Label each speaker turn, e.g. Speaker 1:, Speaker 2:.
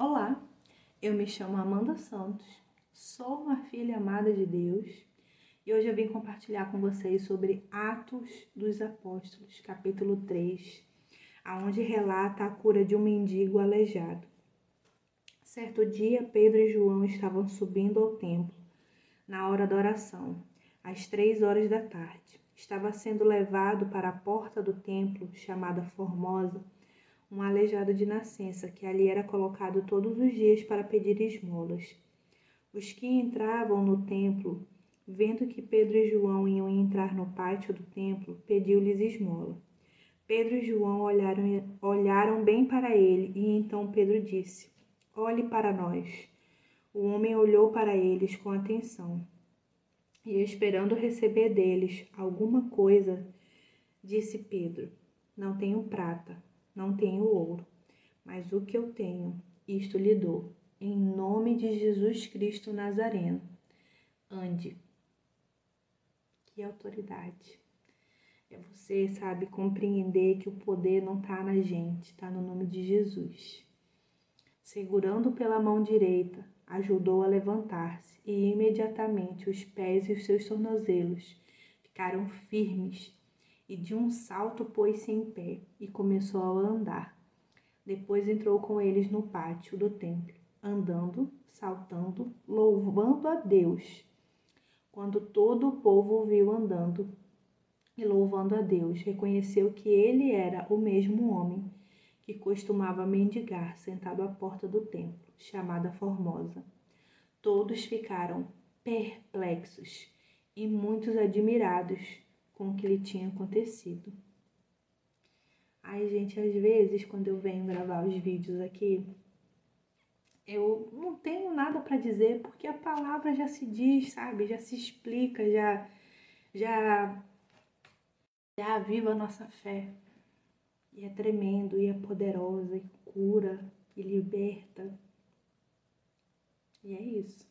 Speaker 1: Olá, eu me chamo Amanda Santos, sou uma filha amada de Deus e hoje eu vim compartilhar com vocês sobre Atos dos Apóstolos, capítulo 3, aonde relata a cura de um mendigo aleijado. Certo dia, Pedro e João estavam subindo ao templo na hora da oração, às três horas da tarde. Estava sendo levado para a porta do templo, chamada Formosa, um aleijado de nascença, que ali era colocado todos os dias para pedir esmolas. Os que entravam no templo, vendo que Pedro e João iam entrar no pátio do templo, pediu-lhes esmola. Pedro e João olharam, olharam bem para ele, e então Pedro disse: Olhe para nós. O homem olhou para eles com atenção, e esperando receber deles alguma coisa, disse Pedro: Não tenho prata não tenho ouro, mas o que eu tenho, isto lhe dou. Em nome de Jesus Cristo Nazareno. Ande. Que autoridade. É você, sabe, compreender que o poder não está na gente, está no nome de Jesus. Segurando pela mão direita, ajudou a levantar-se e imediatamente os pés e os seus tornozelos ficaram firmes e de um salto pôs-se em pé e começou a andar. Depois entrou com eles no pátio do templo, andando, saltando, louvando a Deus. Quando todo o povo o viu andando e louvando a Deus, reconheceu que ele era o mesmo homem que costumava mendigar sentado à porta do templo, chamada Formosa. Todos ficaram perplexos e muitos admirados com o que lhe tinha acontecido. Ai, gente, às vezes quando eu venho gravar os vídeos aqui, eu não tenho nada para dizer porque a palavra já se diz, sabe? Já se explica, já já já aviva a nossa fé. E é tremendo, e é poderosa, e cura, e liberta. E é isso.